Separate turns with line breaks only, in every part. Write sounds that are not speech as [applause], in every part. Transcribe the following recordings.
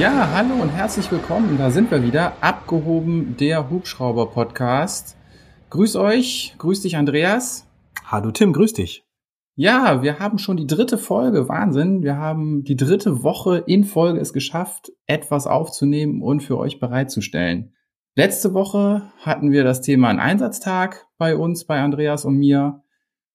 Ja, hallo und herzlich willkommen. Da sind wir wieder. Abgehoben der Hubschrauber-Podcast. Grüß euch. Grüß dich, Andreas.
Hallo Tim, grüß dich.
Ja, wir haben schon die dritte Folge. Wahnsinn. Wir haben die dritte Woche in Folge es geschafft, etwas aufzunehmen und für euch bereitzustellen. Letzte Woche hatten wir das Thema einen Einsatztag bei uns, bei Andreas und mir.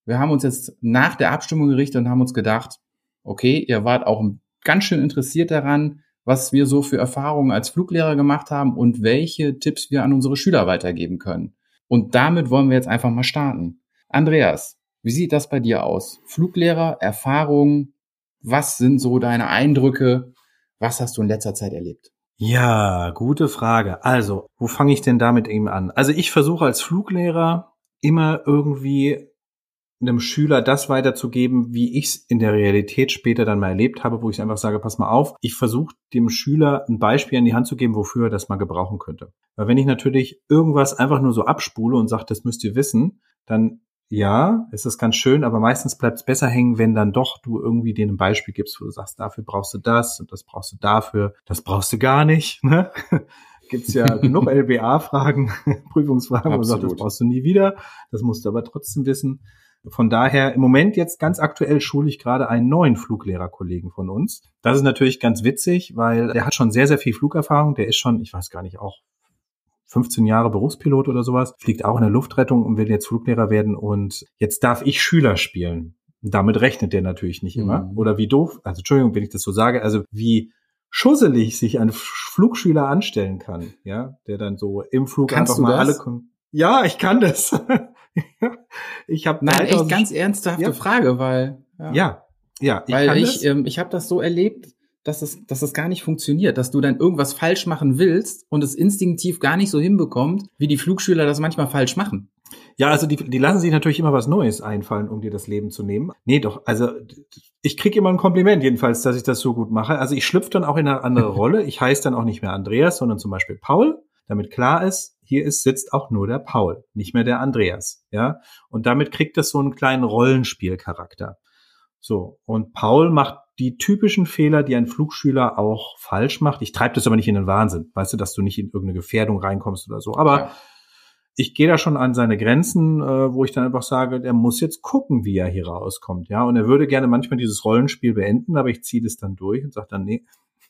Wir haben uns jetzt nach der Abstimmung gerichtet und haben uns gedacht, okay, ihr wart auch ganz schön interessiert daran, was wir so für Erfahrungen als Fluglehrer gemacht haben und welche Tipps wir an unsere Schüler weitergeben können. Und damit wollen wir jetzt einfach mal starten. Andreas, wie sieht das bei dir aus? Fluglehrer, Erfahrungen, was sind so deine Eindrücke? Was hast du in letzter Zeit erlebt?
Ja, gute Frage. Also, wo fange ich denn damit eben an? Also ich versuche als Fluglehrer immer irgendwie einem Schüler das weiterzugeben, wie ich es in der Realität später dann mal erlebt habe, wo ich einfach sage, pass mal auf, ich versuche dem Schüler ein Beispiel in die Hand zu geben, wofür er das mal gebrauchen könnte. Weil wenn ich natürlich irgendwas einfach nur so abspule und sage, das müsst ihr wissen, dann ja, es ist ganz schön, aber meistens bleibt es besser hängen, wenn dann doch du irgendwie denen ein Beispiel gibst, wo du sagst, dafür brauchst du das und das brauchst du dafür, das brauchst du gar nicht. [laughs] Ne? Gibt's ja [laughs] genug LBA-Fragen, [laughs] Prüfungsfragen, wo du sagst, das brauchst du nie wieder, das musst du aber trotzdem wissen. Von daher im Moment jetzt ganz aktuell schule ich gerade einen neuen Fluglehrerkollegen von uns. Das ist natürlich ganz witzig, weil der hat schon sehr, sehr viel Flugerfahrung. Der ist schon, ich weiß gar nicht, auch 15 Jahre Berufspilot oder sowas, fliegt auch in der Luftrettung und will jetzt Fluglehrer werden und jetzt darf ich Schüler spielen. Damit rechnet der natürlich nicht immer. Mhm. Oder wie doof, also Entschuldigung, wenn ich das so sage, also wie schusselig sich ein Flugschüler anstellen kann, ja, der dann so im Flug
Kannst einfach mal das? alle
Ja, ich kann das. [laughs] [laughs]
ich habe Nein, echt ganz ernsthafte ja. Frage, weil
ja, ja, ja
ich weil ich ähm, ich habe das so erlebt, dass es dass es gar nicht funktioniert, dass du dann irgendwas falsch machen willst und es instinktiv gar nicht so hinbekommt, wie die Flugschüler das manchmal falsch machen.
Ja, also die, die lassen sich natürlich immer was Neues einfallen, um dir das Leben zu nehmen. Nee, doch, also ich krieg immer ein Kompliment jedenfalls, dass ich das so gut mache. Also ich schlüpfe dann auch in eine andere [laughs] Rolle. Ich heiße dann auch nicht mehr Andreas, sondern zum Beispiel Paul, damit klar ist, hier ist, sitzt auch nur der Paul, nicht mehr der Andreas, ja. Und damit kriegt das so einen kleinen Rollenspielcharakter. So. Und Paul macht die typischen Fehler, die ein Flugschüler auch falsch macht. Ich treibe das aber nicht in den Wahnsinn, weißt du, dass du nicht in irgendeine Gefährdung reinkommst oder so. Aber ja. ich gehe da schon an seine Grenzen, äh, wo ich dann einfach sage, der muss jetzt gucken, wie er hier rauskommt, ja. Und er würde gerne manchmal dieses Rollenspiel beenden, aber ich ziehe das dann durch und sage dann, nee,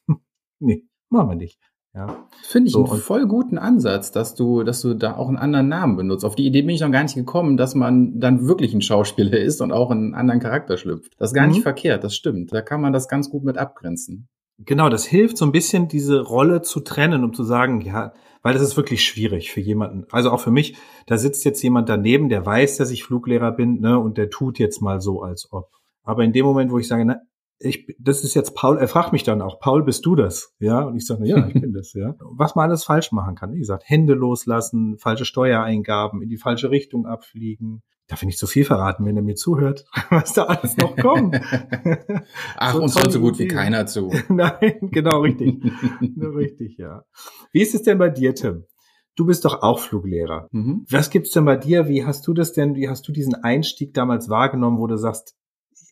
[laughs] nee, machen wir nicht.
Ja. Finde ich so, einen voll guten Ansatz, dass du, dass du da auch einen anderen Namen benutzt. Auf die Idee bin ich noch gar nicht gekommen, dass man dann wirklich ein Schauspieler [laughs] ist und auch einen anderen Charakter schlüpft. Das ist gar mhm. nicht verkehrt, das stimmt. Da kann man das ganz gut mit abgrenzen.
Genau, das hilft so ein bisschen, diese Rolle zu trennen, um zu sagen, ja, weil das ist wirklich schwierig für jemanden. Also auch für mich, da sitzt jetzt jemand daneben, der weiß, dass ich Fluglehrer bin, ne, und der tut jetzt mal so, als ob. Aber in dem Moment, wo ich sage, na, ich, das ist jetzt Paul, er fragt mich dann auch, Paul, bist du das? Ja, und ich sage, ja, ich bin das, ja. [laughs] Was man alles falsch machen kann. Wie gesagt, Hände loslassen, falsche Steuereingaben, in die falsche Richtung abfliegen. Darf ich nicht zu viel verraten, wenn er mir zuhört, [laughs] was da alles noch [laughs] kommt.
Ach, so uns hört so gut wie keiner zu.
Nein, genau, richtig. richtig, ja. Wie ist es denn bei dir, Tim? Du bist doch auch Fluglehrer. Mhm. Was gibt's denn bei dir? Wie hast du das denn, wie hast du diesen Einstieg damals wahrgenommen, wo du sagst,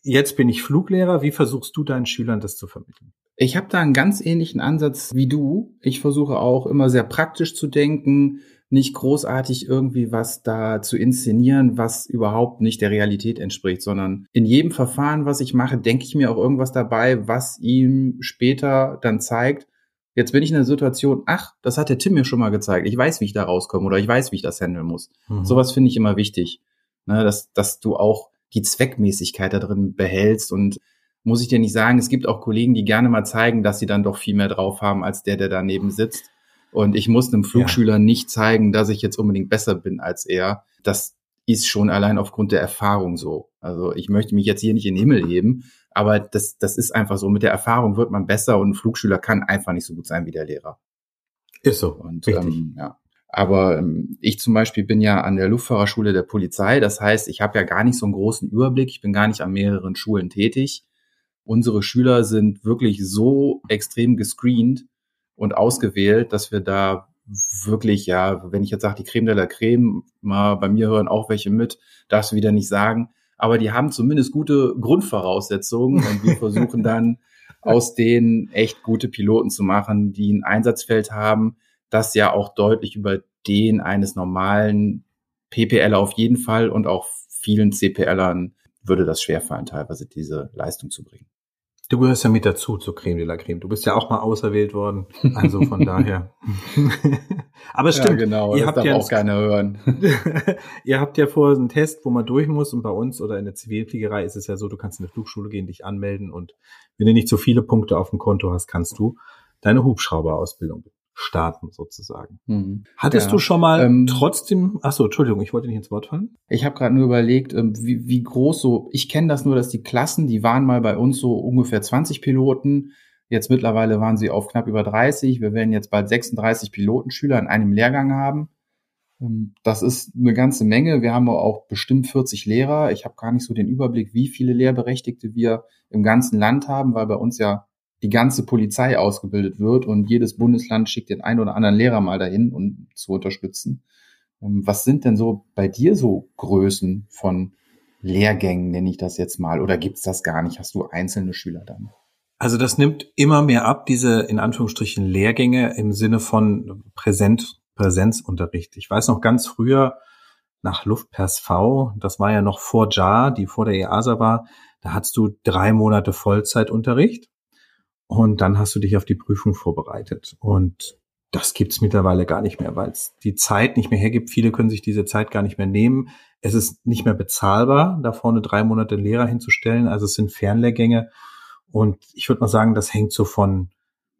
Jetzt bin ich Fluglehrer. Wie versuchst du deinen Schülern das zu vermitteln?
Ich habe da einen ganz ähnlichen Ansatz wie du. Ich versuche auch immer sehr praktisch zu denken, nicht großartig irgendwie was da zu inszenieren, was überhaupt nicht der Realität entspricht, sondern in jedem Verfahren, was ich mache, denke ich mir auch irgendwas dabei, was ihm später dann zeigt, jetzt bin ich in der Situation, ach, das hat der Tim mir schon mal gezeigt. Ich weiß, wie ich da rauskomme oder ich weiß, wie ich das handeln muss. Mhm. Sowas finde ich immer wichtig. Ne, dass, dass du auch die Zweckmäßigkeit da drin behältst. Und muss ich dir nicht sagen, es gibt auch Kollegen, die gerne mal zeigen, dass sie dann doch viel mehr drauf haben als der, der daneben sitzt. Und ich muss einem Flugschüler ja. nicht zeigen, dass ich jetzt unbedingt besser bin als er. Das ist schon allein aufgrund der Erfahrung so. Also ich möchte mich jetzt hier nicht in den Himmel heben, aber das, das ist einfach so. Mit der Erfahrung wird man besser und ein Flugschüler kann einfach nicht so gut sein wie der Lehrer.
Ist so.
Und ähm, ja. Aber ähm, ich zum Beispiel bin ja an der Luftfahrerschule der Polizei. Das heißt, ich habe ja gar nicht so einen großen Überblick. Ich bin gar nicht an mehreren Schulen tätig. Unsere Schüler sind wirklich so extrem gescreent und ausgewählt, dass wir da wirklich, ja, wenn ich jetzt sage, die Creme de la Creme, mal bei mir hören auch welche mit, darfst du wieder nicht sagen. Aber die haben zumindest gute Grundvoraussetzungen und wir versuchen dann [laughs] aus denen echt gute Piloten zu machen, die ein Einsatzfeld haben, das ja auch deutlich über den eines normalen PPL auf jeden Fall und auch vielen CPLern würde das schwerfallen, teilweise diese Leistung zu bringen.
Du gehörst ja mit dazu zur Creme de la Creme. Du bist ja auch mal auserwählt worden. Also von [laughs] daher. [laughs] Aber es stimmt.
Ja, genau.
Ihr habt ja
auch keiner hören. [laughs]
ihr habt ja vorher einen Test, wo man durch muss. Und bei uns oder in der Zivilfliegerei ist es ja so, du kannst in eine Flugschule gehen, dich anmelden. Und wenn du nicht so viele Punkte auf dem Konto hast, kannst du deine Hubschrauberausbildung starten sozusagen. Mhm. Hattest ja, du schon mal ähm, trotzdem, ach so, Entschuldigung, ich wollte nicht ins Wort fallen.
Ich habe gerade nur überlegt, ähm, wie, wie groß so, ich kenne das nur, dass die Klassen, die waren mal bei uns so ungefähr 20 Piloten, jetzt mittlerweile waren sie auf knapp über 30, wir werden jetzt bald 36 Pilotenschüler in einem Lehrgang haben. Ähm, das ist eine ganze Menge. Wir haben auch bestimmt 40 Lehrer. Ich habe gar nicht so den Überblick, wie viele Lehrberechtigte wir im ganzen Land haben, weil bei uns ja die ganze Polizei ausgebildet wird und jedes Bundesland schickt den einen oder anderen Lehrer mal dahin, um zu unterstützen. Ähm, was sind denn so bei dir so Größen von Lehrgängen, nenne ich das jetzt mal, oder gibt's das gar nicht? Hast du einzelne Schüler dann?
Also das nimmt immer mehr ab, diese in Anführungsstrichen Lehrgänge im Sinne von Präsent, Präsenzunterricht. Ich weiß noch ganz früher nach Luftpers V, das war ja noch vor JAR, die vor der EASA war, da hattest du drei Monate Vollzeitunterricht und dann hast du dich auf die Prüfung vorbereitet. Und das gibt's mittlerweile gar nicht mehr, weil es die Zeit nicht mehr hergibt. Viele können sich diese Zeit gar nicht mehr nehmen. Es ist nicht mehr bezahlbar, da vorne drei Monate Lehrer hinzustellen. Also es sind Fernlehrgänge. Und ich würde mal sagen, das hängt so von,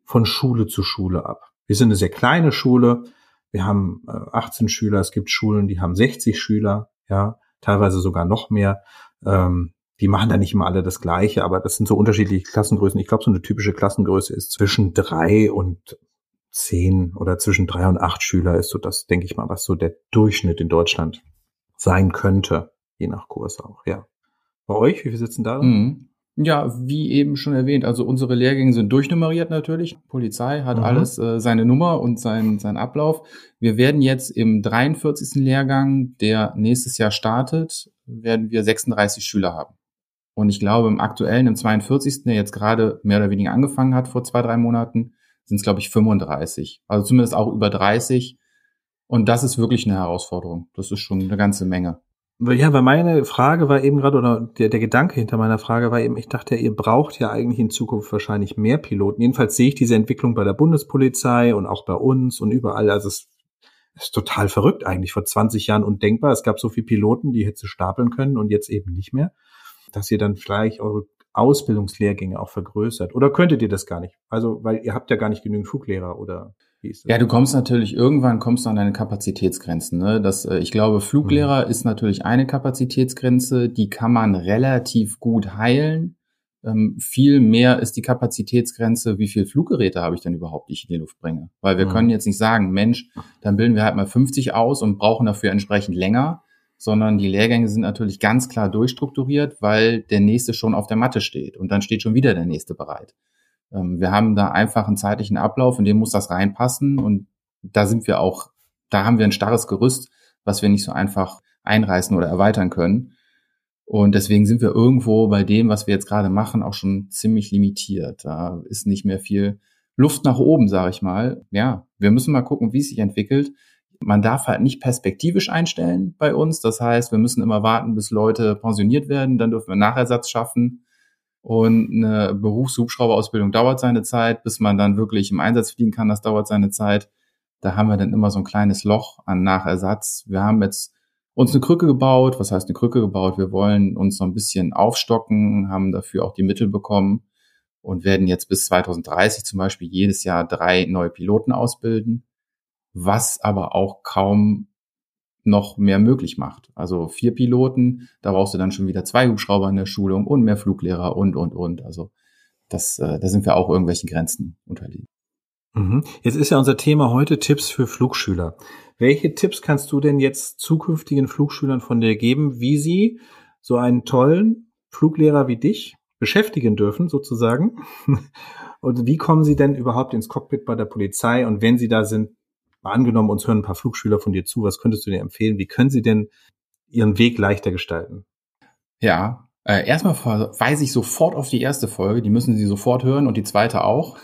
von Schule zu Schule ab. Wir sind eine sehr kleine Schule. Wir haben 18 äh, Schüler. Es gibt Schulen, die haben 60 Schüler. Ja, teilweise sogar noch mehr. Ähm, die machen da nicht immer alle das Gleiche, aber das sind so unterschiedliche Klassengrößen. Ich glaube, so eine typische Klassengröße ist zwischen drei und zehn oder zwischen drei und acht Schüler ist so das, denke ich mal, was so der Durchschnitt in Deutschland sein könnte, je nach Kurs auch, ja. Bei euch, wie viele sitzen da?
Mhm. Ja, wie eben schon erwähnt, also unsere Lehrgänge sind durchnummeriert natürlich. Polizei hat mhm. alles äh, seine Nummer und sein, sein Ablauf. Wir werden jetzt im 43. Lehrgang, der nächstes Jahr startet, werden wir 36 Schüler haben. Und ich glaube, im aktuellen, im 42., der jetzt gerade mehr oder weniger angefangen hat vor zwei, drei Monaten, sind es, glaube ich, 35. Also zumindest auch über 30. Und das ist wirklich eine Herausforderung. Das ist schon eine ganze Menge.
Ja, weil meine Frage war eben gerade, oder der, der Gedanke hinter meiner Frage war eben, ich dachte, ihr braucht ja eigentlich in Zukunft wahrscheinlich mehr Piloten. Jedenfalls sehe ich diese Entwicklung bei der Bundespolizei und auch bei uns und überall. Also es ist total verrückt eigentlich. Vor 20 Jahren undenkbar. Es gab so viele Piloten, die hätte stapeln können und jetzt eben nicht mehr dass ihr dann vielleicht eure Ausbildungslehrgänge auch vergrößert? Oder könntet ihr das gar nicht? Also, weil ihr habt ja gar nicht genügend Fluglehrer oder
wie ist das? Ja, du kommst natürlich irgendwann kommst du an deine Kapazitätsgrenzen. Ne? Das, äh, ich glaube, Fluglehrer mhm. ist natürlich eine Kapazitätsgrenze, die kann man relativ gut heilen. Ähm, viel mehr ist die Kapazitätsgrenze, wie viel Fluggeräte habe ich denn überhaupt, die ich in die Luft bringe. Weil wir mhm. können jetzt nicht sagen, Mensch, dann bilden wir halt mal 50 aus und brauchen dafür entsprechend länger sondern die Lehrgänge sind natürlich ganz klar durchstrukturiert, weil der nächste schon auf der Matte steht und dann steht schon wieder der nächste bereit. Ähm, wir haben da einfach einen zeitlichen Ablauf, in dem muss das reinpassen und da sind wir auch, da haben wir ein starres Gerüst, was wir nicht so einfach einreißen oder erweitern können. Und deswegen sind wir irgendwo bei dem, was wir jetzt gerade machen, auch schon ziemlich limitiert. Da ist nicht mehr viel Luft nach oben, sage ich mal. Ja, wir müssen mal gucken, wie es sich entwickelt. Man darf halt nicht perspektivisch einstellen bei uns. Das heißt, wir müssen immer warten, bis Leute pensioniert werden. Dann dürfen wir Nachersatz schaffen. Und eine Berufshubschrauberausbildung dauert seine Zeit, bis man dann wirklich im Einsatz fliegen kann. Das dauert seine Zeit. Da haben wir dann immer so ein kleines Loch an Nachersatz. Wir haben jetzt uns eine Krücke gebaut. Was heißt eine Krücke gebaut? Wir wollen uns so ein bisschen aufstocken, haben dafür auch die Mittel bekommen und werden jetzt bis 2030 zum Beispiel jedes Jahr drei neue Piloten ausbilden was aber auch kaum noch mehr möglich macht. Also vier Piloten, da brauchst du dann schon wieder zwei Hubschrauber in der Schulung und mehr Fluglehrer und, und, und. Also das, äh, da sind wir auch irgendwelchen Grenzen unterliegen.
Mhm. Jetzt ist ja unser Thema heute Tipps für Flugschüler. Welche Tipps kannst du denn jetzt zukünftigen Flugschülern von dir geben, wie sie so einen tollen Fluglehrer wie dich beschäftigen dürfen, sozusagen? [laughs] Und wie kommen sie denn überhaupt ins Cockpit bei der Polizei? Und wenn sie da sind, mal angenommen, uns hören ein paar Flugschüler von dir zu, was könntest du dir empfehlen? Wie können sie denn ihren Weg leichter gestalten?
Ja, Äh, erstmal verweise ich sofort auf die erste Folge, die müssen Sie sofort hören und die zweite auch.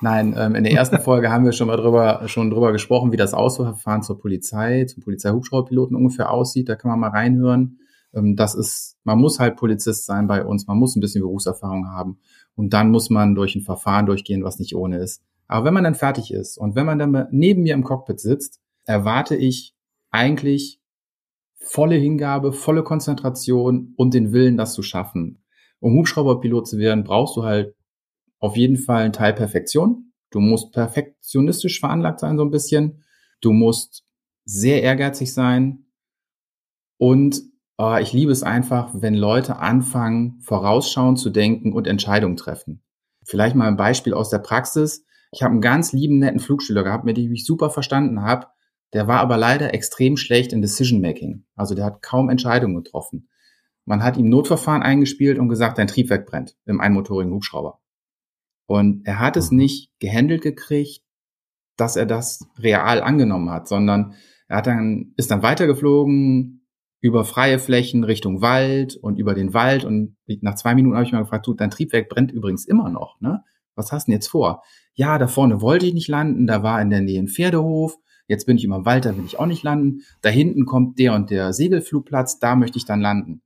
Nein, ähm, in der ersten [laughs] Folge haben wir schon mal drüber, schon drüber gesprochen, wie das Auswahlverfahren zur Polizei, zum Polizeihubschrauberpiloten ungefähr aussieht. Da kann man mal reinhören. Ähm, das ist, man muss halt Polizist sein bei uns, man muss ein bisschen Berufserfahrung haben und dann muss man durch ein Verfahren durchgehen, was nicht ohne ist. Aber wenn man dann fertig ist und wenn man dann neben mir im Cockpit sitzt, erwarte ich eigentlich volle Hingabe, volle Konzentration und den Willen, das zu schaffen. Um Hubschrauberpilot zu werden, brauchst du halt auf jeden Fall einen Teil Perfektion. Du musst perfektionistisch veranlagt sein, so ein bisschen. Du musst sehr ehrgeizig sein. Und äh, ich liebe es einfach, wenn Leute anfangen, vorausschauend zu denken und Entscheidungen treffen. Vielleicht mal ein Beispiel aus der Praxis. Ich habe einen ganz lieben, netten Flugschüler gehabt, mit dem ich mich super verstanden habe. Der war aber leider extrem schlecht in Decision Making. Also der hat kaum Entscheidungen getroffen. Man hat ihm Notverfahren eingespielt und gesagt, dein Triebwerk brennt im einmotorigen Hubschrauber. Und er hat es mhm. nicht gehandelt gekriegt, dass er das real angenommen hat, sondern er hat dann, ist dann weitergeflogen über freie Flächen Richtung Wald und über den Wald und nach zwei Minuten habe ich mal gefragt, du, dein Triebwerk brennt übrigens immer noch, ne? Was hast du denn jetzt vor? Ja, da vorne wollte ich nicht landen, da war in der Nähe ein Pferdehof, Jetzt bin ich immer im Wald, da will ich auch nicht landen. Da hinten kommt der und der Segelflugplatz, da möchte ich dann landen.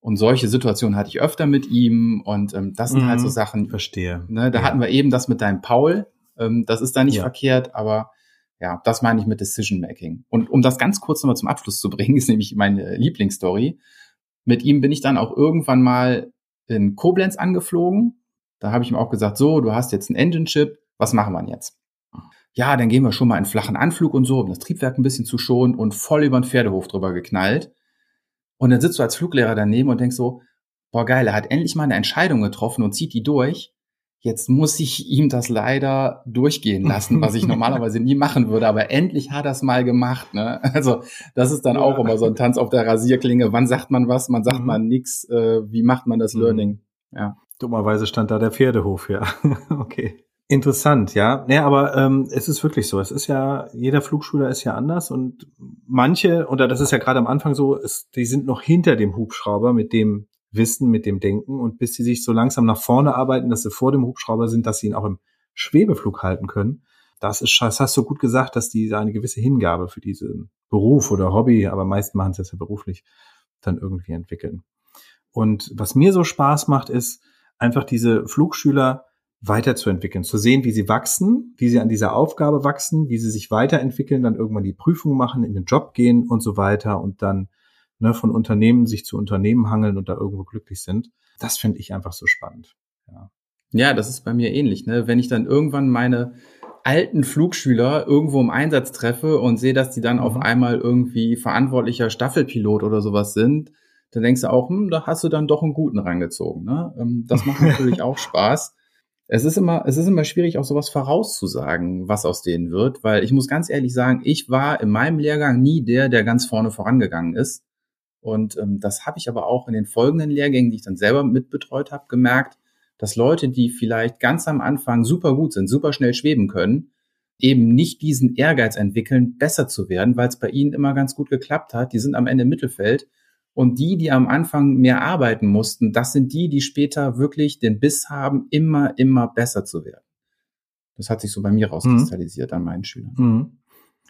Und solche Situationen hatte ich öfter mit ihm und ähm, das sind mhm, halt so mhm. Sachen.
Verstehe.
Ne, da ja. hatten wir eben das mit deinem Paul. Ähm, das ist da nicht ja. verkehrt, aber ja, das meine ich mit Decision Making. Und um das ganz kurz nochmal zum Abschluss zu [laughs] bringen, ist nämlich meine Lieblingsstory. Mit ihm bin ich dann auch irgendwann mal in Koblenz angeflogen. Da habe ich ihm auch gesagt, so, du hast jetzt einen Engine Chip, was machen wir jetzt? ja, dann gehen wir schon mal in flachen Anflug und so, um das Triebwerk ein bisschen zu schonen und voll über den Pferdehof drüber geknallt. Und dann sitzt du als Fluglehrer daneben und denkst so, boah geil, er hat endlich mal eine Entscheidung getroffen und zieht die durch. Jetzt muss ich ihm das leider durchgehen lassen, was ich [laughs] normalerweise nie machen würde, aber endlich hat er es mal gemacht. Ne? Also das ist dann ja. auch immer so ein Tanz auf der Rasierklinge. Wann sagt man was, man sagt mhm. man nix, äh, wie macht man das mhm. Learning?
Ja. Dummerweise stand da der Pferdehof, ja. [laughs] okay. Interessant, ja. Nee, aber ähm, es ist wirklich so. Es ist ja, jeder Flugschüler ist ja anders und manche, oder das ist ja gerade am Anfang so, ist, die sind noch hinter dem Hubschrauber mit dem Wissen, mit dem Denken und bis sie sich so langsam nach vorne arbeiten, dass sie vor dem Hubschrauber sind, dass sie ihn auch im Schwebeflug halten können. Das ist, das hast du gut gesagt, dass die eine gewisse Hingabe für diesen Beruf oder Hobby, aber meist machen sie es ja beruflich, dann irgendwie entwickeln. Und was mir so Spaß macht, ist einfach diese Flugschüler weiterzuentwickeln, zu sehen, wie sie wachsen, wie sie an dieser Aufgabe wachsen, wie sie sich weiterentwickeln, dann irgendwann die Prüfung machen, in den Job gehen und so weiter und dann ne, von Unternehmen sich zu Unternehmen hangeln und da irgendwo glücklich sind. Das finde ich einfach so spannend.
Ja. ja, das ist bei mir ähnlich. Ne? Wenn ich dann irgendwann meine alten Flugschüler irgendwo im Einsatz treffe und sehe, dass die dann mhm. auf einmal irgendwie verantwortlicher Staffelpilot oder sowas sind, dann denkst du auch, hm, da hast du dann doch einen guten rangezogen. Ne? Ähm, das macht natürlich auch [laughs] Spaß es ist immer, es ist immer schwierig, auch sowas vorauszusagen, was aus denen wird, weil ich muss ganz ehrlich sagen, ich war in meinem Lehrgang nie der, der ganz vorne vorangegangen ist. Und ähm, das habe ich aber auch in den folgenden Lehrgängen, die ich dann selber mitbetreut habe, gemerkt, dass Leute, die vielleicht ganz am Anfang super gut sind, super schnell schweben können, eben nicht diesen Ehrgeiz entwickeln, besser zu werden, weil es bei ihnen immer ganz gut geklappt hat. Die sind am Ende im Mittelfeld und die, die am Anfang mehr arbeiten mussten, das sind die, die später wirklich den Biss haben, immer, immer besser zu werden. Das hat sich so bei mir rauskristallisiert mhm. an meinen Schülern.
Mhm.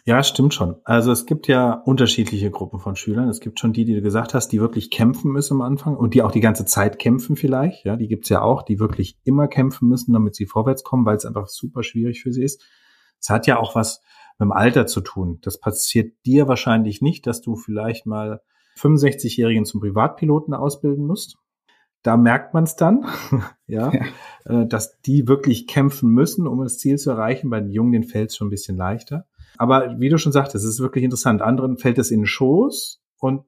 Ja, stimmt schon. Also es gibt ja unterschiedliche Gruppen von Schülern. Es gibt schon die, die du gesagt hast, die wirklich kämpfen müssen am Anfang und die auch die ganze Zeit kämpfen vielleicht. Ja, die gibt's ja auch, die wirklich immer kämpfen müssen, damit sie vorwärts kommen, weil es einfach super schwierig für sie ist. Es hat ja auch was mit dem Alter zu tun. Das passiert dir wahrscheinlich nicht, dass du vielleicht mal 65-Jährigen zum Privatpiloten ausbilden musst. Da merkt man es dann, [laughs] ja, ja, äh, dass die wirklich kämpfen müssen, um das Ziel zu erreichen. Bei den Jungen den fällt es schon ein bisschen leichter. Aber wie du schon sagtest, es ist wirklich interessant. Anderen fällt es in den Schoß und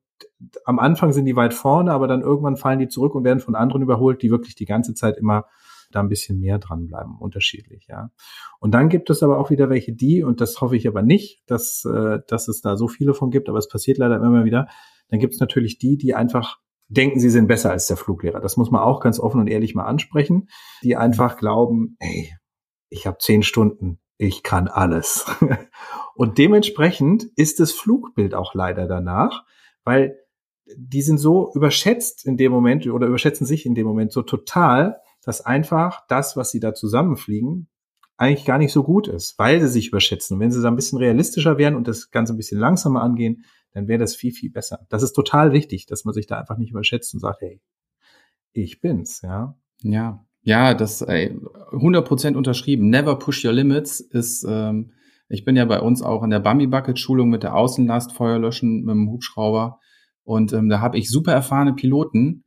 am Anfang sind die weit vorne, aber dann irgendwann fallen die zurück und werden von anderen überholt, die wirklich die ganze Zeit immer da ein bisschen mehr dranbleiben, unterschiedlich, ja. Und dann gibt es aber auch wieder welche, die, und das hoffe ich aber nicht, dass, äh, dass es da so viele von gibt, aber es passiert leider immer wieder, dann gibt es natürlich die, die einfach denken, sie sind besser als der Fluglehrer. Das muss man auch ganz offen und ehrlich mal ansprechen, die einfach glauben, ey, ich habe zehn Stunden, ich kann alles. [laughs] und dementsprechend ist das Flugbild auch leider danach, weil die sind so überschätzt in dem Moment oder überschätzen sich in dem Moment so total, dass einfach das, was sie da zusammenfliegen, eigentlich gar nicht so gut ist, weil sie sich überschätzen. Wenn sie da ein bisschen realistischer wären und das Ganze ein bisschen langsamer angehen, dann wäre das viel, viel besser. Das ist total wichtig, dass man sich da einfach nicht überschätzt und sagt, hey, ich bin's, ja.
Ja, ja, das ey, 100% unterschrieben. Never push your limits ist, ähm, ich bin ja bei uns auch in der Bambi Bucket Schulung mit der Außenlast Feuerlöschen mit dem Hubschrauber und ähm, da habe ich super erfahrene Piloten,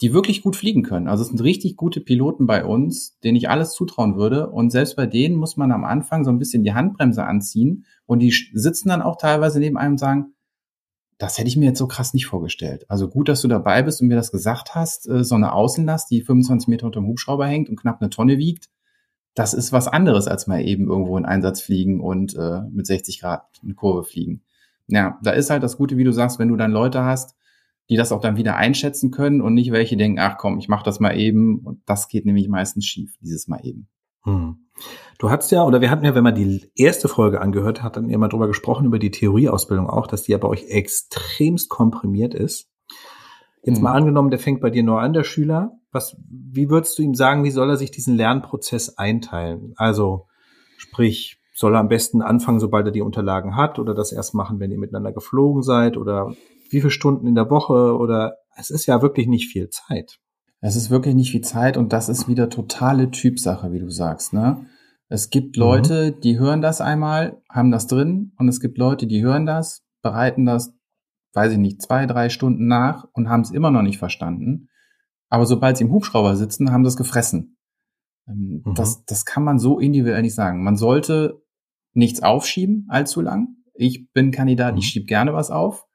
die wirklich gut fliegen können. Also es sind richtig gute Piloten bei uns, denen ich alles zutrauen würde. Und selbst bei denen muss man am Anfang so ein bisschen die Handbremse anziehen. Und die sitzen dann auch teilweise neben einem und sagen, das hätte ich mir jetzt so krass nicht vorgestellt. Also gut, dass du dabei bist und mir das gesagt hast. Äh, so eine Außenlast, die 25 Meter unter dem Hubschrauber hängt und knapp eine Tonne wiegt, das ist was anderes, als mal eben irgendwo in Einsatz fliegen und äh, mit 60 Grad eine Kurve fliegen. Ja, da ist halt das Gute, wie du sagst, wenn du dann Leute hast, die das auch dann wieder einschätzen können und nicht welche denken, ach komm, ich mach das mal eben. Und das geht nämlich meistens schief, dieses Mal eben.
Hm. Du hattest ja, oder wir hatten ja, wenn man die erste Folge angehört hat, dann immer drüber gesprochen, über die Theorieausbildung auch, dass die ja bei euch extremst komprimiert ist. Jetzt hm. mal angenommen, der fängt bei dir nur an, der Schüler. Was, wie würdest du ihm sagen, wie soll er sich diesen Lernprozess einteilen? Also, sprich, soll er am besten anfangen, sobald er die Unterlagen hat, oder das erst machen, wenn ihr miteinander geflogen seid, oder wie viele Stunden in der Woche oder es ist ja wirklich nicht viel Zeit.
Es ist wirklich nicht viel Zeit und das ist wieder totale Typsache, wie du sagst, ne? Es gibt mhm. Leute, mhm. die hören das einmal, haben das drin und es gibt Leute, die hören das, bereiten das, weiß ich nicht, zwei, drei Stunden nach und haben es immer noch nicht verstanden. Aber sobald sie im Hubschrauber sitzen, haben es gefressen. Ähm, mhm. Das, das kann man so individuell nicht sagen. Man sollte nichts aufschieben allzu lang. Ich bin Kandidat, mhm. ich schieb gerne was auf.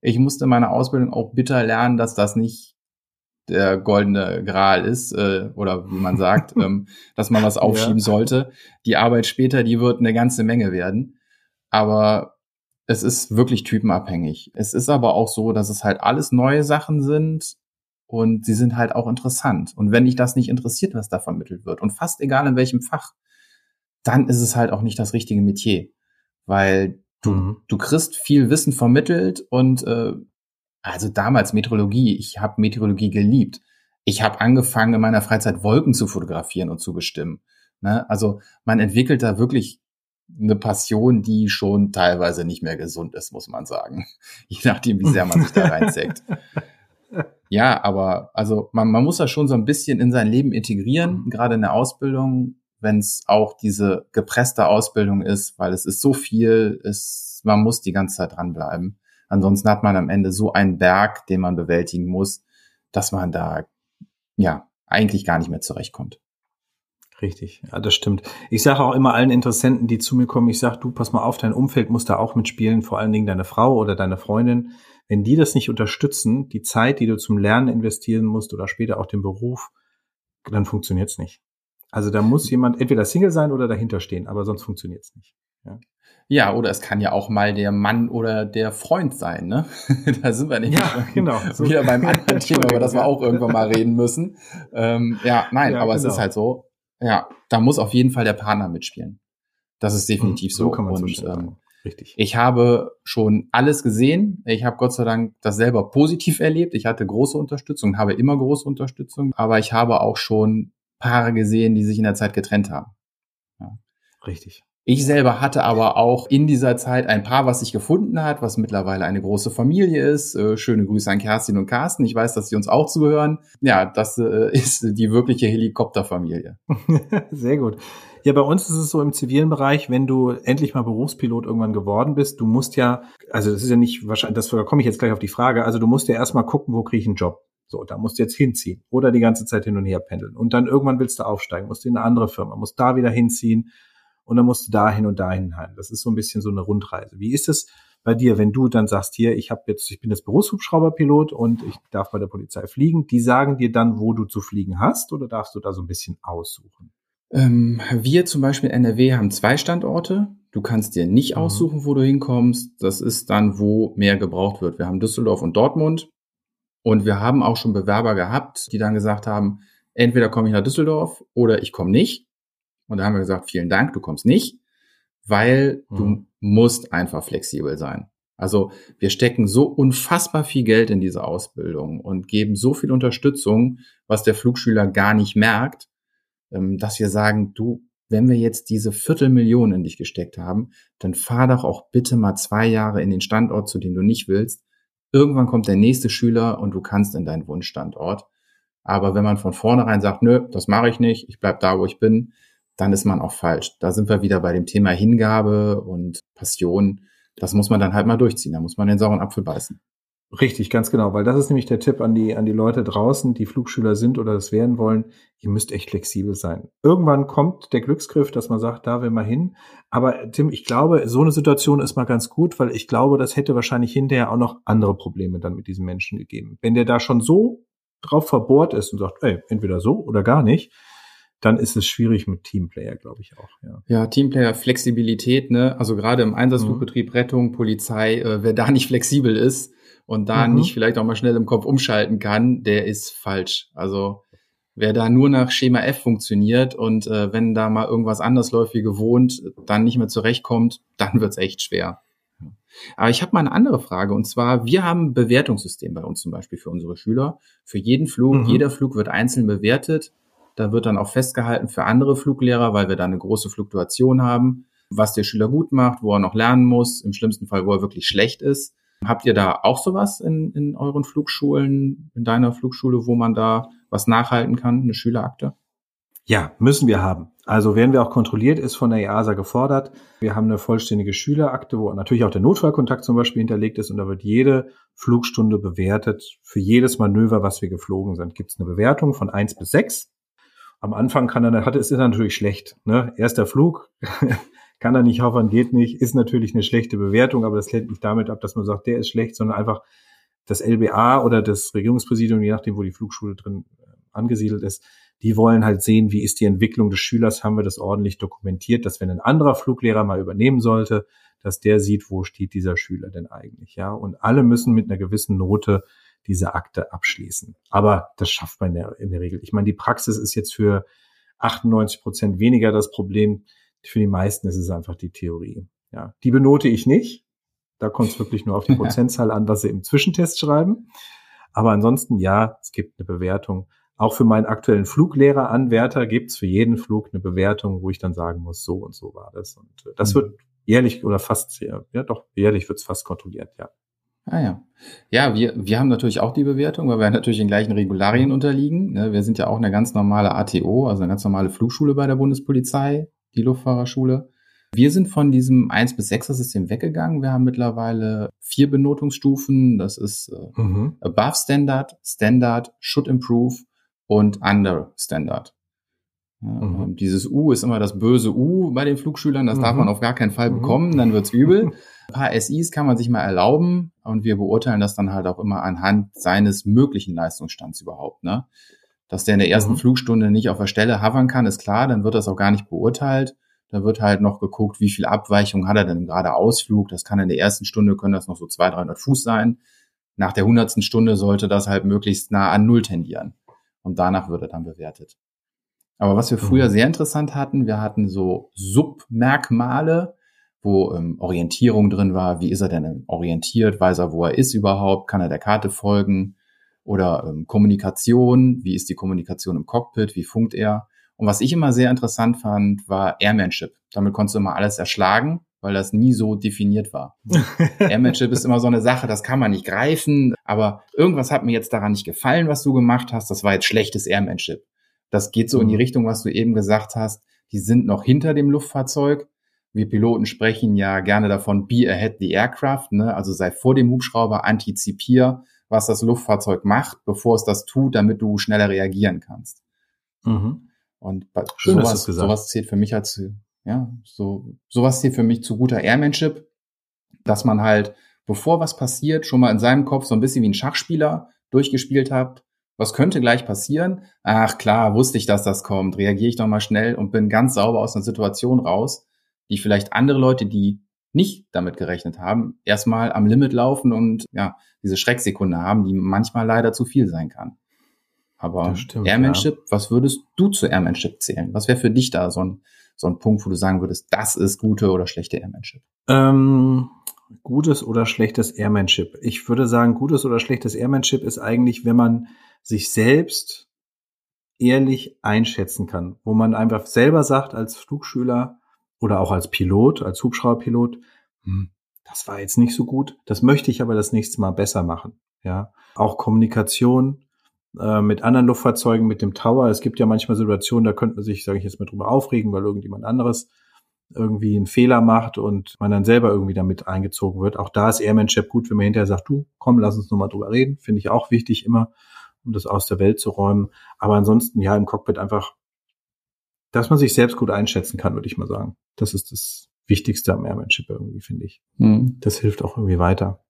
Ich musste in meiner Ausbildung auch bitter lernen, dass das nicht der goldene Gral ist, äh, oder wie man sagt, [laughs] ähm, dass man was aufschieben ja. sollte. Die Arbeit später, die wird eine ganze Menge werden. Aber es ist wirklich typenabhängig. Es ist aber auch so, dass es halt alles neue Sachen sind und sie sind halt auch interessant. Und wenn dich das nicht interessiert, was da vermittelt wird, und fast egal in welchem Fach, dann ist es halt auch nicht das richtige Metier. Weil Du, mhm. du kriegst viel Wissen vermittelt und äh, also damals Meteorologie, ich habe Meteorologie geliebt. Ich habe angefangen, in meiner Freizeit Wolken zu fotografieren und zu bestimmen. Ne? Also man entwickelt da wirklich eine Passion, die schon teilweise nicht mehr gesund ist, muss man sagen. [laughs] Je nachdem, wie sehr man sich da reinzeckt. [laughs] Ja, aber also man, man muss das schon so ein bisschen in sein Leben integrieren, mhm. gerade in der Ausbildung wenn es auch diese gepresste Ausbildung ist, weil es ist so viel, es, man muss die ganze Zeit dranbleiben. Ansonsten hat man am Ende so einen Berg, den man bewältigen muss, dass man da ja eigentlich gar nicht mehr zurechtkommt.
Richtig, ja, das stimmt. Ich sage auch immer allen Interessenten, die zu mir kommen, ich sage, du, pass mal auf, dein Umfeld muss da auch mitspielen, vor allen Dingen deine Frau oder deine Freundin. Wenn die das nicht unterstützen, die Zeit, die du zum Lernen investieren musst oder später auch den Beruf, dann funktioniert's nicht. Also da muss [laughs] jemand entweder Single sein oder dahinter stehen, aber sonst funktioniert es nicht.
Ja. Ja, oder es kann ja auch mal der Mann oder der Freund sein, ne? [laughs] da sind wir nicht
ja, [laughs] genau.
So. wieder beim [laughs] anderen Thema, über das wir auch irgendwann mal reden müssen. Ähm, ja, nein, ja, aber genau. es ist halt so, ja, da muss auf jeden Fall der Partner mitspielen. Das ist definitiv hm, so. so.
Kann man Und, ähm, Richtig.
Ich habe schon alles gesehen. Ich habe Gott sei Dank das selber positiv erlebt. Ich hatte große Unterstützung, habe immer große Unterstützung, aber ich habe auch schon Paare gesehen, die sich in der Zeit getrennt haben.
Ja. Richtig.
Ich selber hatte aber auch in dieser Zeit ein Paar, was sich gefunden hat, was mittlerweile eine große Familie ist. Äh, schöne Grüße an Kerstin und Carsten. Ich weiß, dass sie uns auch zuhören. Ja, das äh, [laughs] ist die wirkliche Helikopterfamilie. [laughs]
Sehr gut. Ja, bei uns ist es so im zivilen Bereich, wenn du endlich mal Berufspilot irgendwann geworden bist, du musst ja, also das ist ja nicht wahrscheinlich, das da komme ich jetzt gleich auf die Frage, also du musst ja erstmal gucken, wo kriege ich einen Job. So, da musst du jetzt hinziehen oder die ganze Zeit hin und her pendeln. Und dann irgendwann willst du aufsteigen, musst in eine andere Firma, musst da wieder hinziehen und dann musst du dahin und dahin heim. Das ist so ein bisschen so eine Rundreise. Wie ist es bei dir, wenn du dann sagst, hier, ich habe jetzt, ich bin jetzt Berufshubschrauberpilot und ich darf bei der Polizei fliegen, die sagen dir dann, wo du zu fliegen hast oder darfst du da so ein bisschen aussuchen?
Ähm, wir zum Beispiel in NRW haben zwei Standorte. Du kannst dir nicht mhm. aussuchen, wo du hinkommst. Das ist dann, wo mehr gebraucht wird. Wir haben Düsseldorf und Dortmund. Und wir haben auch schon Bewerber gehabt, die dann gesagt haben, entweder komme ich nach Düsseldorf oder ich komme nicht. Und da haben wir gesagt, vielen Dank, du kommst nicht, weil mhm. du musst einfach flexibel sein. Also wir stecken so unfassbar viel Geld in diese Ausbildung und geben so viel Unterstützung, was der Flugschüler gar nicht merkt, ähm, dass wir sagen, du, wenn wir jetzt diese Viertelmillion in dich gesteckt haben, dann fahr doch auch bitte mal zwei Jahre in den Standort, zu dem du nicht willst. Irgendwann kommt der nächste Schüler und du kannst in deinen Wunschstandort. Aber wenn man von vornherein sagt, nö, das mache ich nicht, ich bleib da, wo ich bin, dann ist man auch falsch. Da sind wir wieder bei dem Thema Hingabe und Passion das muss man dann halt mal durchziehen. Da muss man den sauren Apfel beißen.
Richtig, ganz genau, weil das ist nämlich der Tipp an die, an die Leute draußen, die Flugschüler sind oder das werden wollen. Ihr müsst echt flexibel sein. Irgendwann kommt der Glücksgriff, dass man sagt, da will man hin. Aber Tim, ich glaube, so eine Situation ist mal ganz gut, weil ich glaube, das hätte wahrscheinlich hinterher auch noch andere Probleme dann mit diesem Menschen gegeben. Wenn der da schon so drauf verbohrt ist und sagt, ey, entweder so oder gar nicht, dann ist es schwierig mit Teamplayer, glaube ich auch. Ja.
ja, Teamplayer, Flexibilität, ne? Also gerade im Einsatzflugbetrieb, mhm. Rettung, Polizei, äh, wer da nicht flexibel ist und da mhm. nicht vielleicht auch mal schnell im Kopf umschalten kann, der ist falsch. Also wer da nur nach Schema F funktioniert und äh, wenn da mal irgendwas anders läuft wie gewohnt, dann nicht mehr zurechtkommt, dann wird's echt schwer. Aber ich habe mal eine andere Frage und zwar, wir haben ein Bewertungssystem bei uns zum Beispiel für unsere Schüler. Für jeden Flug, mhm. jeder Flug wird einzeln bewertet da wird dann auch festgehalten für andere Fluglehrer, weil wir da eine große Fluktuation haben, was der Schüler gut macht, wo er noch lernen muss, im schlimmsten Fall, wo er wirklich schlecht ist. Habt ihr da auch sowas in, in euren Flugschulen, in deiner Flugschule, wo man da was nachhalten kann, eine Schülerakte?
Ja, müssen wir haben. Also werden wir auch kontrolliert, ist von der EASA gefordert. Wir haben eine vollständige Schülerakte, wo natürlich auch der Notfallkontakt zum Beispiel hinterlegt ist und da wird jede Flugstunde bewertet. Für jedes Manöver, was wir geflogen sind, gibt es eine Bewertung von eins bis sechs am Anfang kann er, hat ist natürlich schlecht. Ne? Erster Flug, [laughs] kann er nicht hoffern, geht nicht, ist natürlich eine schlechte Bewertung, aber das hält nicht damit ab, dass man sagt, der ist schlecht, sondern einfach das LBA oder das Regierungspräsidium, je nachdem, wo die Flugschule drin äh, angesiedelt ist, die wollen halt sehen, wie ist die Entwicklung des Schülers, haben wir das ordentlich dokumentiert, dass wenn ein anderer Fluglehrer mal übernehmen sollte, dass der sieht, wo steht dieser Schüler denn eigentlich, ja. Und alle müssen mit einer gewissen Note diese Akte abschließen. Aber das schafft man in der, Regel. Ich meine, die Praxis ist jetzt für 98 Prozent weniger das Problem. Für die meisten ist es einfach die Theorie. Ja, die benote ich nicht. Da kommt es wirklich nur auf die [laughs] Prozentzahl an, was sie im Zwischentest schreiben. Aber ansonsten ja, es gibt eine Bewertung. Auch für meinen aktuellen Fluglehreranwärter gibt es für jeden Flug eine Bewertung, wo ich dann sagen muss, so und so war das. Und äh, das mhm. wird jährlich oder fast, ja, doch, jährlich wird es fast kontrolliert, ja.
Ah ja. Ja, wir, wir haben natürlich auch die Bewertung, weil wir [laughs] natürlich den gleichen Regularien unterliegen. Ne? Wir sind ja auch eine ganz normale ATO, also eine ganz normale Flugschule bei der Bundespolizei, die Luftfahrerschule. Wir sind von diesem 1 bis 6er System weggegangen. Wir haben mittlerweile vier Benotungsstufen. Das ist äh, mhm. Above Standard, Standard, Should Improve und Under Standard. Ja, mhm. Dieses U ist immer das böse U bei den Flugschülern. Das mhm. darf man auf gar keinen Fall mhm. bekommen, dann wird's übel. [laughs] Ein paar SIs kann man sich mal erlauben und wir beurteilen das dann halt auch immer anhand seines möglichen Leistungsstands überhaupt. Ne? Dass der in der ersten mhm. Flugstunde nicht auf der Stelle hovern kann, ist klar, dann wird das auch gar nicht beurteilt. Da wird halt noch geguckt, wie viel Abweichung hat er denn gerade Ausflug. Das kann in der ersten Stunde, können das noch so 200, 300 Fuß sein. Nach der hundertsten Stunde sollte das halt möglichst nah an Null tendieren. Und danach wird er dann bewertet. Aber was wir früher mhm. sehr interessant hatten, wir hatten so Submerkmale, wo ähm, Orientierung drin war. Wie ist er denn orientiert? Weiß er, wo er ist überhaupt? Kann er der Karte folgen? Oder ähm, Kommunikation. Wie ist die Kommunikation im Cockpit? Wie funkt er? Und was ich immer sehr interessant fand, war Airmanship. Damit konntest du immer alles erschlagen, weil das nie so definiert war. [laughs] Airmanship ist immer so eine Sache, das kann man nicht greifen, aber irgendwas hat mir jetzt daran nicht gefallen, was du gemacht hast. Das war jetzt schlechtes Airmanship. Das geht so in die mhm. Richtung, was du eben gesagt hast. Die sind noch hinter dem Luftfahrzeug wir Piloten sprechen ja gerne davon, be ahead the aircraft, ne? also sei vor dem Hubschrauber, antizipier, was das Luftfahrzeug macht, bevor es das tut, damit du schneller reagieren kannst. Mhm. Und Schön, sowas, sowas zählt für mich als, ja, so, sowas zählt für mich zu guter Airmanship, dass man halt, bevor was passiert, schon mal in seinem Kopf so ein bisschen wie ein Schachspieler durchgespielt hat. Was könnte gleich passieren? Ach klar, wusste ich, dass das kommt. Reagiere ich doch mal schnell und bin ganz sauber aus einer Situation raus die vielleicht andere Leute, die nicht damit gerechnet haben, erstmal am Limit laufen und ja, diese Schrecksekunde haben, die manchmal leider zu viel sein kann. Aber stimmt, Airmanship, ja. was würdest du zu Airmanship zählen? Was wäre für dich da so ein, so ein Punkt, wo du sagen würdest, das ist gute oder schlechte Airmanship?
Ähm, Gutes oder schlechtes Airmanship? Ich würde sagen, gutes oder schlechtes Airmanship ist eigentlich, wenn man sich selbst ehrlich einschätzen kann, wo man einfach selber sagt als Flugschüler oder auch als Pilot, als Hubschrauberpilot, hm, das war jetzt nicht so gut, das möchte ich aber das nächste Mal besser machen. Ja, auch Kommunikation äh, mit anderen Luftfahrzeugen, mit dem Tower. Es gibt ja manchmal Situationen, da könnte man sich, sage ich jetzt mal, drüber aufregen, weil irgendjemand anderes irgendwie einen Fehler macht und man dann selber irgendwie damit eingezogen wird. Auch da ist Airmanship gut, wenn man hinterher sagt, du, komm, lass uns nochmal drüber reden. Finde ich auch wichtig immer, um das aus der Welt zu räumen. Aber ansonsten, ja, im Cockpit einfach, dass man sich selbst gut einschätzen kann, würde ich mal sagen. Das ist das Wichtigste am Airmanship irgendwie, finde ich. Mhm. Das hilft auch irgendwie weiter.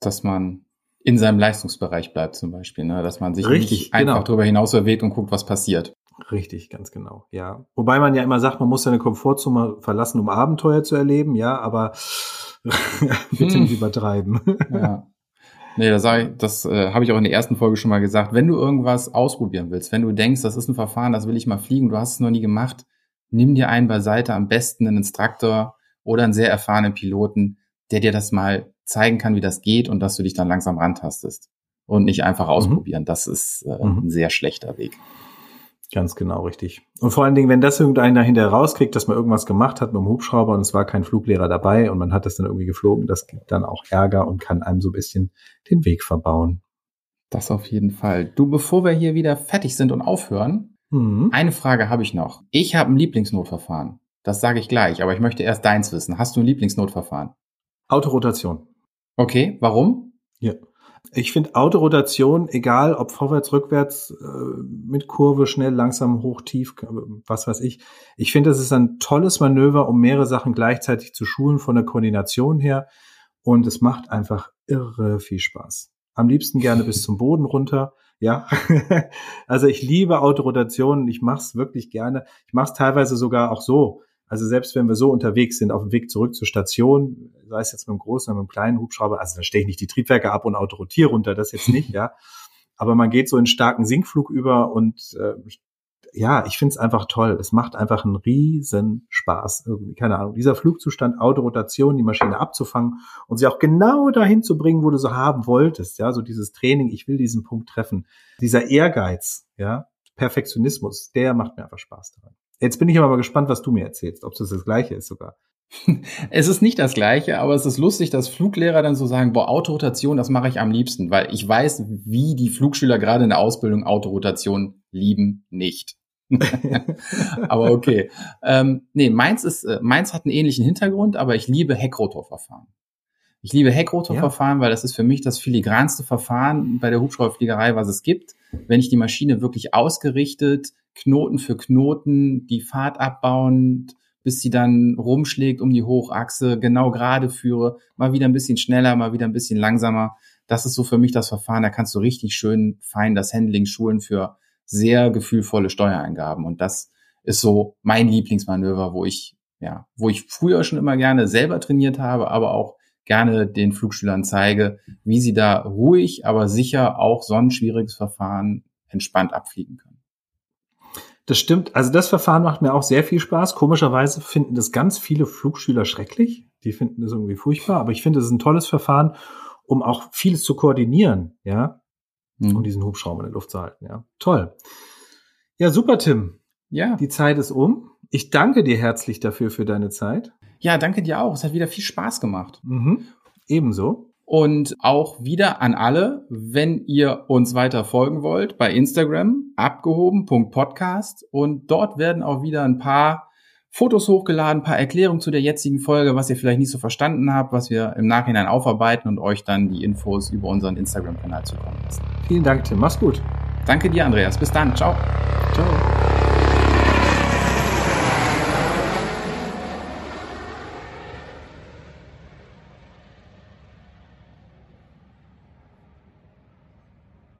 Dass man in seinem Leistungsbereich bleibt zum Beispiel, ne? dass man sich Richtig, nicht einfach genau. darüber hinaus erwähnt und guckt, was passiert.
Richtig, ganz genau, ja. Wobei man ja immer sagt, man muss seine Komfortzone verlassen, um Abenteuer zu erleben, ja, aber [laughs] bitte hm. nicht übertreiben.
ja. [laughs] Nee, das, ich, das äh, habe ich auch in der ersten Folge schon mal gesagt. Wenn du irgendwas ausprobieren willst, wenn du denkst, das ist ein Verfahren, das will ich mal fliegen, du hast es noch nie gemacht, nimm dir einen beiseite, am besten einen Instruktor oder einen sehr erfahrenen Piloten, der dir das mal zeigen kann, wie das geht und dass du dich dann langsam rantastest und nicht einfach mhm. ausprobieren. Mhm. Das ist äh, mhm. ein sehr schlechter Weg.
Ganz genau, richtig. Und vor allen Dingen, wenn das irgendeiner hinterher rauskriegt, dass man irgendwas gemacht hat mit dem Hubschrauber und es war kein Fluglehrer dabei und man hat das dann irgendwie geflogen, das gibt dann auch Ärger und kann einem so ein bisschen den Weg verbauen.
Das auf jeden Fall. Du, bevor wir hier wieder fertig sind und aufhören, mhm. eine Frage habe ich noch. Ich habe ein Lieblingsnotverfahren. Das sage ich gleich, aber ich möchte erst deins wissen. Hast du ein Lieblingsnotverfahren?
Autorotation.
Okay, warum?
Ja. Ich finde Autorotation, egal ob vorwärts, rückwärts, äh, mit Kurve, schnell, langsam, hoch, tief, was weiß ich. Ich finde, das ist ein tolles Manöver, um mehrere Sachen gleichzeitig zu schulen von der Koordination her. Und es macht einfach irre viel Spaß. Am liebsten gerne bis zum Boden runter. Ja, [laughs] also ich liebe Autorotation. Ich mache es wirklich gerne. Ich mache es teilweise sogar auch so. Also selbst wenn wir so unterwegs sind, auf dem Weg zurück zur Station, sei es jetzt mit einem großen oder mit einem kleinen Hubschrauber, also da stehe ich nicht die Triebwerke ab und autorotiere runter, das jetzt nicht, [laughs] ja. Aber man geht so in starken Sinkflug über und äh, ja, ich finde es einfach toll. Es macht einfach einen riesen Spaß. Irgendwie, keine Ahnung. Dieser Flugzustand, Autorotation, die Maschine abzufangen und sie auch genau dahin zu bringen, wo du so haben wolltest. Ja, so dieses Training, ich will diesen Punkt treffen. Dieser Ehrgeiz, ja, Perfektionismus, der macht mir einfach Spaß daran. Jetzt bin ich aber mal gespannt, was du mir erzählst, ob das das Gleiche ist sogar. [laughs]
Es ist nicht das Gleiche, aber es ist lustig, dass Fluglehrer dann so sagen, boah, Autorotation, das mache ich am liebsten, weil ich weiß, wie die Flugschüler gerade in der Ausbildung Autorotation lieben nicht. [laughs] [laughs] aber okay. Ähm, nee, meins ist, äh, meins hat einen ähnlichen Hintergrund, aber ich liebe Heckrotorverfahren. Ich liebe Heckrotorverfahren, ja. weil das ist für mich das filigranste Verfahren bei der Hubschrauberfliegerei, was es gibt. Wenn ich die Maschine wirklich ausgerichtet, Knoten für Knoten, die Fahrt abbauend, bis sie dann rumschlägt um die Hochachse, genau gerade führe, mal wieder ein bisschen schneller, mal wieder ein bisschen langsamer. Das ist so für mich das Verfahren. Da kannst du richtig schön fein das Handling schulen für sehr gefühlvolle Steuereingaben. Und das ist so mein Lieblingsmanöver, wo ich, ja, wo ich früher schon immer gerne selber trainiert habe, aber auch gerne den Flugschülern zeige, wie sie da ruhig, aber sicher auch so ein schwieriges Verfahren entspannt abfliegen können.
Das stimmt. Also das Verfahren macht mir auch sehr viel Spaß. Komischerweise finden das ganz viele Flugschüler schrecklich. Die finden das irgendwie furchtbar. Aber ich finde, es ist ein tolles Verfahren, um auch vieles zu koordinieren, ja, mhm. um diesen Hubschrauber in der Luft zu halten. Ja, toll. Ja, super, Tim. Ja. Die Zeit ist um. Ich danke dir herzlich dafür für deine Zeit.
Ja, danke dir auch. Es hat wieder viel Spaß gemacht.
Mhm. Ebenso.
Und auch wieder an alle, wenn ihr uns weiter folgen wollt, bei Instagram abgehoben.podcast und dort werden auch wieder ein paar Fotos hochgeladen, ein paar Erklärungen zu der jetzigen Folge, was ihr vielleicht nicht so verstanden habt, was wir im Nachhinein aufarbeiten und euch dann die Infos über unseren Instagram-Kanal zukommen lassen.
Vielen Dank, Tim. Mach's gut.
Danke dir, Andreas. Bis dann. Ciao. Ciao.